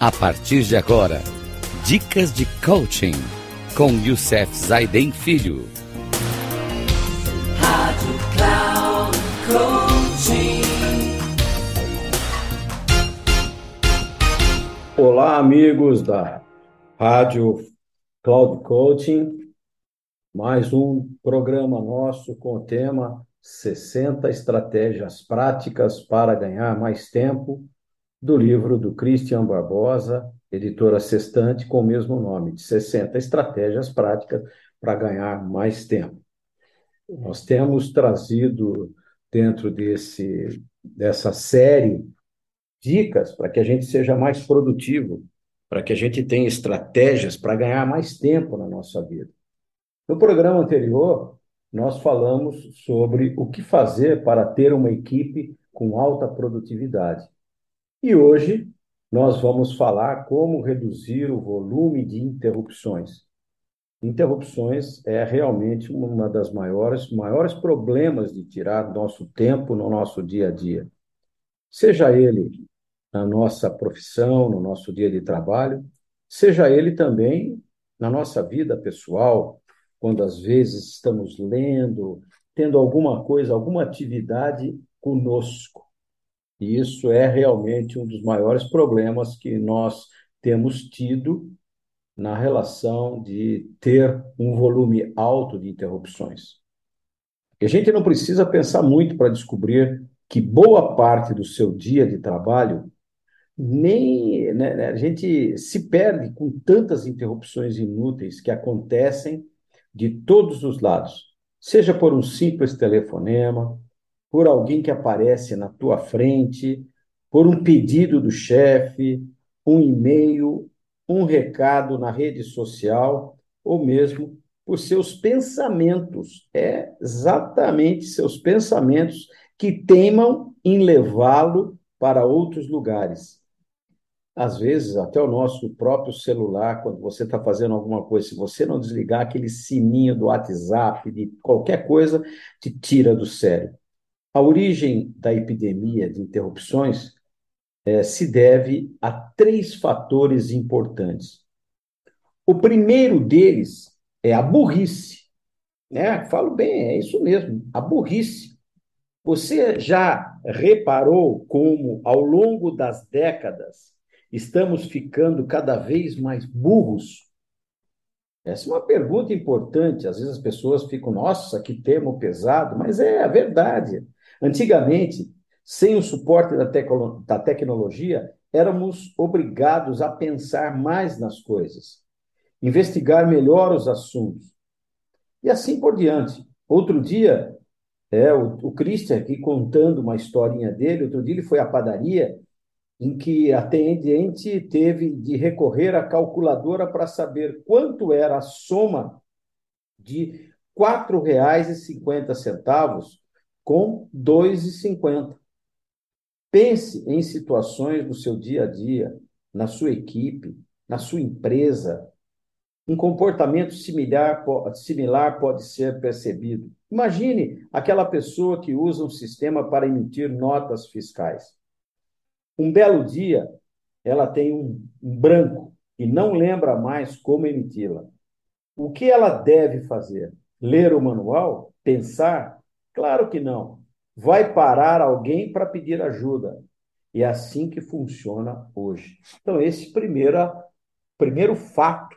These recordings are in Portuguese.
A partir de agora, dicas de coaching com Youssef Zaiden Filho. Rádio Cloud Coaching. Olá, amigos da Rádio Cloud Coaching. Mais um programa nosso com o tema 60 estratégias práticas para ganhar mais tempo, do livro do Christian Barbosa, editora Sextante, com o mesmo nome, de 60 estratégias práticas para ganhar mais tempo. Nós temos trazido dentro desse, dessa série dicas para que a gente seja mais produtivo, para que a gente tenha estratégias para ganhar mais tempo na nossa vida. No programa anterior, nós falamos sobre o que fazer para ter uma equipe com alta produtividade. E hoje nós vamos falar como reduzir o volume de interrupções. Interrupções é realmente uma das maiores, maiores problemas de tirar nosso tempo no nosso dia a dia. Seja ele na nossa profissão, no nosso dia de trabalho, seja ele também na nossa vida pessoal, quando às vezes estamos lendo, tendo alguma coisa, alguma atividade conosco. E isso é realmente um dos maiores problemas que nós temos tido na relação de ter um volume alto de interrupções. E a gente não precisa pensar muito para descobrir que boa parte do seu dia de trabalho nem né, né a gente se perde com tantas interrupções inúteis que acontecem de todos os lados, seja por um simples telefonema, por alguém que aparece na tua frente, por um pedido do chefe, um e-mail, um recado na rede social, ou mesmo por seus pensamentos. É exatamente seus pensamentos que teimam em levá-lo para outros lugares às vezes, até o nosso próprio celular, quando você está fazendo alguma coisa, se você não desligar aquele sininho do WhatsApp, de qualquer coisa, te tira do sério. A origem da epidemia de interrupções é, se deve a três fatores importantes. O primeiro deles é a burrice. Né? Falo bem, é isso mesmo, a burrice. Você já reparou como, ao longo das décadas, Estamos ficando cada vez mais burros? Essa é uma pergunta importante. Às vezes as pessoas ficam, nossa, que termo pesado, mas é a verdade. Antigamente, sem o suporte da, da tecnologia, éramos obrigados a pensar mais nas coisas, investigar melhor os assuntos e assim por diante. Outro dia, é, o, o Christian aqui contando uma historinha dele, outro dia ele foi à padaria em que a atendente teve de recorrer à calculadora para saber quanto era a soma de R$ 4,50 com R$ 2,50. Pense em situações do seu dia a dia, na sua equipe, na sua empresa. Um comportamento similar, similar pode ser percebido. Imagine aquela pessoa que usa um sistema para emitir notas fiscais. Um belo dia, ela tem um, um branco e não lembra mais como emiti-la. O que ela deve fazer? Ler o manual? Pensar? Claro que não. Vai parar alguém para pedir ajuda. E é assim que funciona hoje. Então, esse primeiro, primeiro fato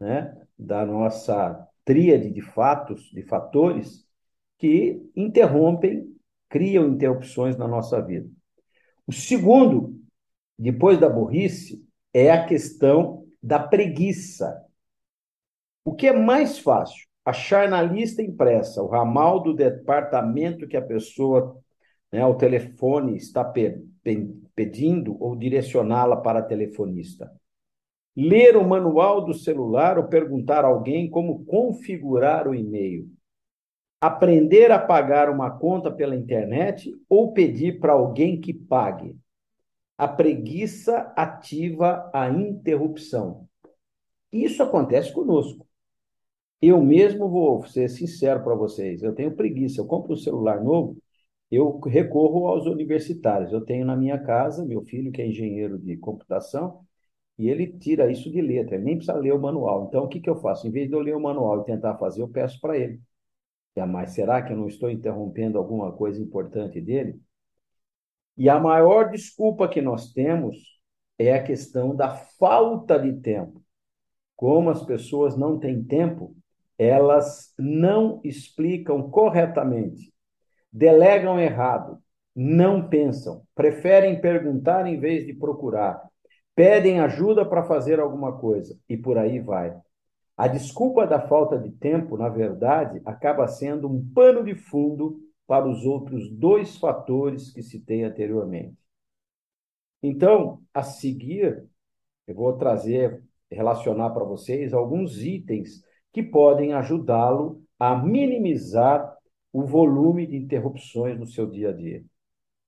né, da nossa tríade de fatos, de fatores, que interrompem, criam interrupções na nossa vida. O segundo, depois da burrice, é a questão da preguiça. O que é mais fácil? Achar na lista impressa o ramal do departamento que a pessoa, né, o telefone está pe pe pedindo ou direcioná-la para a telefonista. Ler o manual do celular ou perguntar a alguém como configurar o e-mail aprender a pagar uma conta pela internet ou pedir para alguém que pague. A preguiça ativa a interrupção. Isso acontece conosco. Eu mesmo vou ser sincero para vocês, eu tenho preguiça. Eu compro um celular novo, eu recorro aos universitários. Eu tenho na minha casa meu filho que é engenheiro de computação E ele tira isso de letra, ele nem precisa ler o manual. Então, o que, que eu faço? Em vez de eu ler o manual e tentar fazer, eu peço para ele. Mas será que eu não estou interrompendo alguma coisa importante dele? E a maior desculpa que nós temos é a questão da falta de tempo. Como as pessoas não têm tempo, elas não explicam corretamente, delegam errado, não pensam, preferem perguntar em vez de procurar, pedem ajuda para fazer alguma coisa e por aí vai. A desculpa da falta de tempo, na verdade, acaba sendo um pano de fundo para os outros dois fatores que citei anteriormente. Então, a seguir, eu vou trazer, relacionar para vocês alguns itens que podem ajudá-lo a minimizar o volume de interrupções no seu dia a dia.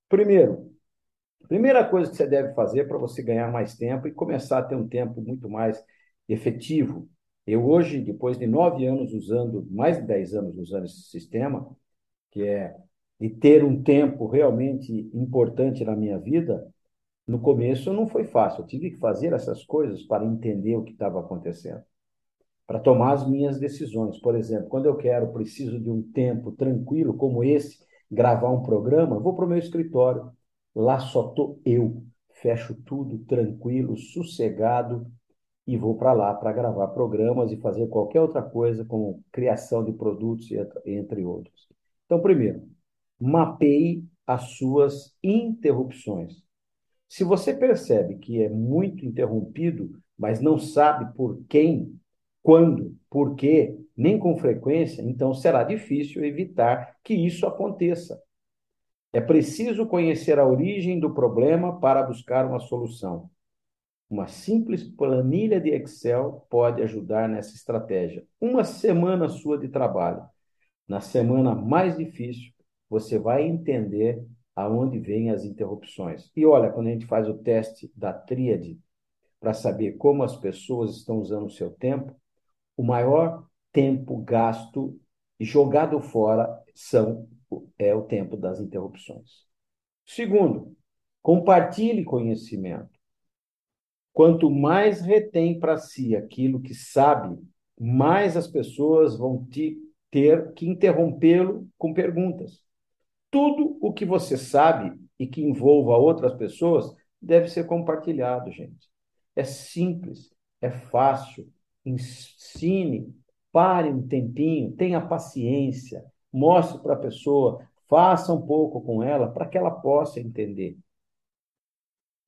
Primeiro, primeira coisa que você deve fazer para você ganhar mais tempo e começar a ter um tempo muito mais efetivo. Eu hoje, depois de nove anos usando, mais de dez anos usando esse sistema, que é de ter um tempo realmente importante na minha vida, no começo não foi fácil. Eu tive que fazer essas coisas para entender o que estava acontecendo, para tomar as minhas decisões. Por exemplo, quando eu quero, preciso de um tempo tranquilo como esse, gravar um programa, vou para o meu escritório. Lá só estou eu. Fecho tudo tranquilo, sossegado e vou para lá para gravar programas e fazer qualquer outra coisa, como criação de produtos, entre outros. Então, primeiro, mapeie as suas interrupções. Se você percebe que é muito interrompido, mas não sabe por quem, quando, por quê, nem com frequência, então será difícil evitar que isso aconteça. É preciso conhecer a origem do problema para buscar uma solução. Uma simples planilha de Excel pode ajudar nessa estratégia. Uma semana sua de trabalho. Na semana mais difícil, você vai entender aonde vêm as interrupções. E olha, quando a gente faz o teste da tríade para saber como as pessoas estão usando o seu tempo, o maior tempo gasto e jogado fora são é o tempo das interrupções. Segundo, compartilhe conhecimento. Quanto mais retém para si aquilo que sabe, mais as pessoas vão te ter que interrompê-lo com perguntas. Tudo o que você sabe e que envolva outras pessoas deve ser compartilhado, gente. É simples, é fácil. Ensine, pare um tempinho, tenha paciência, mostre para a pessoa, faça um pouco com ela para que ela possa entender.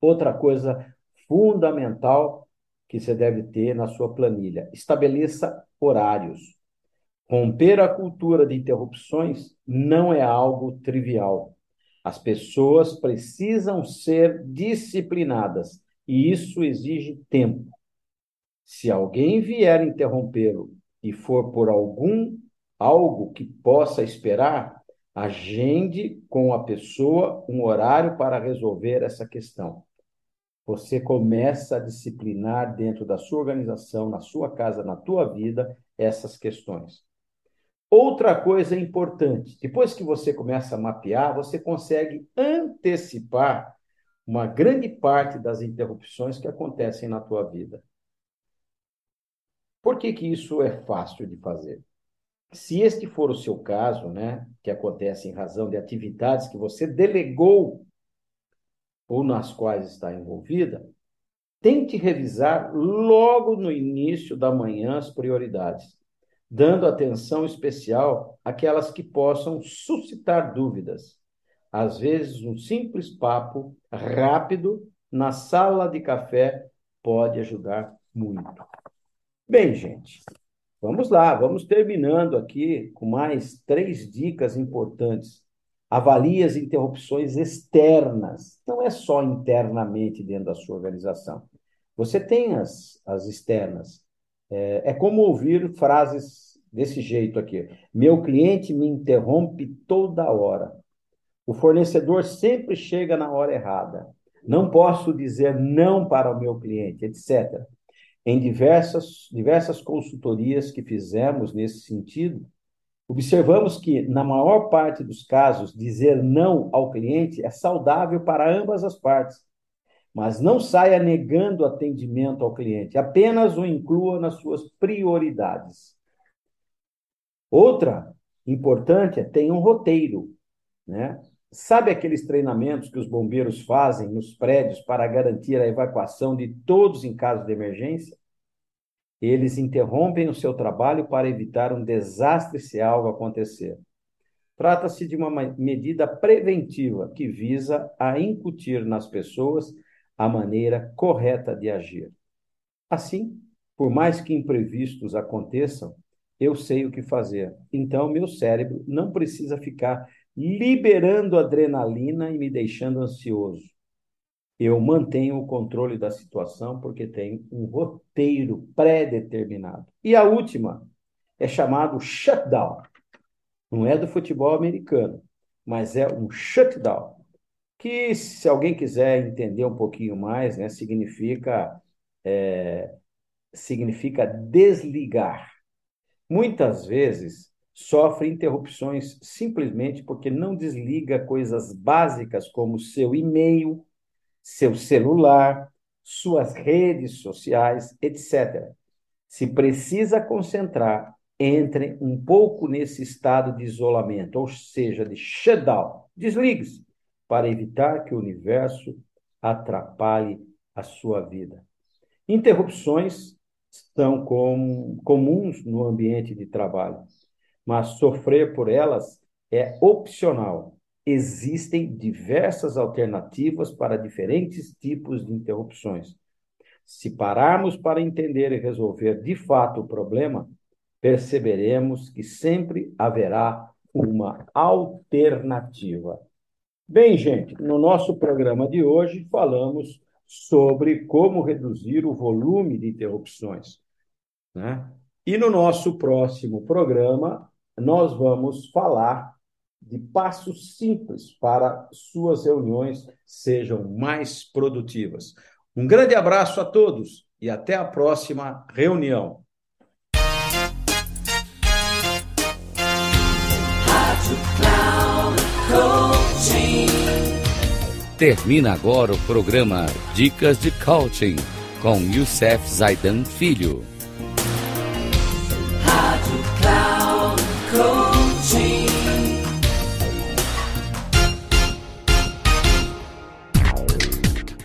Outra coisa fundamental que você deve ter na sua planilha: estabeleça horários. Romper a cultura de interrupções não é algo trivial. As pessoas precisam ser disciplinadas e isso exige tempo. Se alguém vier interrompê-lo e for por algum algo que possa esperar, agende com a pessoa um horário para resolver essa questão. Você começa a disciplinar dentro da sua organização, na sua casa, na tua vida, essas questões. Outra coisa importante, depois que você começa a mapear, você consegue antecipar uma grande parte das interrupções que acontecem na tua vida. Por que, que isso é fácil de fazer? Se este for o seu caso, né, que acontece em razão de atividades que você delegou ou nas quais está envolvida, tente revisar logo no início da manhã as prioridades dando atenção especial àquelas que possam suscitar dúvidas. Às vezes, um simples papo rápido na sala de café pode ajudar muito. Bem, gente, vamos lá, vamos terminando aqui com mais três dicas importantes. Avalie as interrupções externas, não é só internamente dentro da sua organização. Você tem as, as externas, é, é como ouvir frases desse jeito aqui. Meu cliente me interrompe toda hora. O fornecedor sempre chega na hora errada. Não posso dizer não para o meu cliente, etc. Em diversas, diversas consultorias que fizemos nesse sentido, observamos que, na maior parte dos casos, dizer não ao cliente é saudável para ambas as partes. mas não saia negando atendimento ao cliente, apenas o inclua nas suas prioridades. Outra importante é ter um roteiro, né? Sabe aqueles treinamentos que os bombeiros fazem nos prédios para garantir a evacuação de todos em caso de emergência? Eles interrompem o seu trabalho para evitar um desastre se algo acontecer. Trata-se de uma medida preventiva que visa a incutir nas pessoas a maneira correta de agir. Assim, por mais que imprevistos aconteçam, eu sei o que fazer. Então, meu cérebro não precisa ficar liberando adrenalina e me deixando ansioso. Eu mantenho o controle da situação porque tenho um roteiro pré-determinado. E a última é chamado shutdown. Não é do futebol americano, mas é um shutdown, que se alguém quiser entender um pouquinho mais, né, significa é, significa desligar. Muitas vezes sofre interrupções simplesmente porque não desliga coisas básicas como seu e-mail, seu celular, suas redes sociais, etc. Se precisa concentrar, entre um pouco nesse estado de isolamento, ou seja, de shutdown. Desligue-se para evitar que o universo atrapalhe a sua vida. Interrupções são com, comuns no ambiente de trabalho mas sofrer por elas é opcional. Existem diversas alternativas para diferentes tipos de interrupções. Se pararmos para entender e resolver de fato o problema, perceberemos que sempre haverá uma alternativa. Bem, gente, no nosso programa de hoje falamos sobre como reduzir o volume de interrupções. Né? E no nosso próximo programa, nós vamos falar de passos simples para suas reuniões sejam mais produtivas. Um grande abraço a todos e até a próxima reunião. Termina agora o programa Dicas de Coaching com Youssef Zaidan Filho.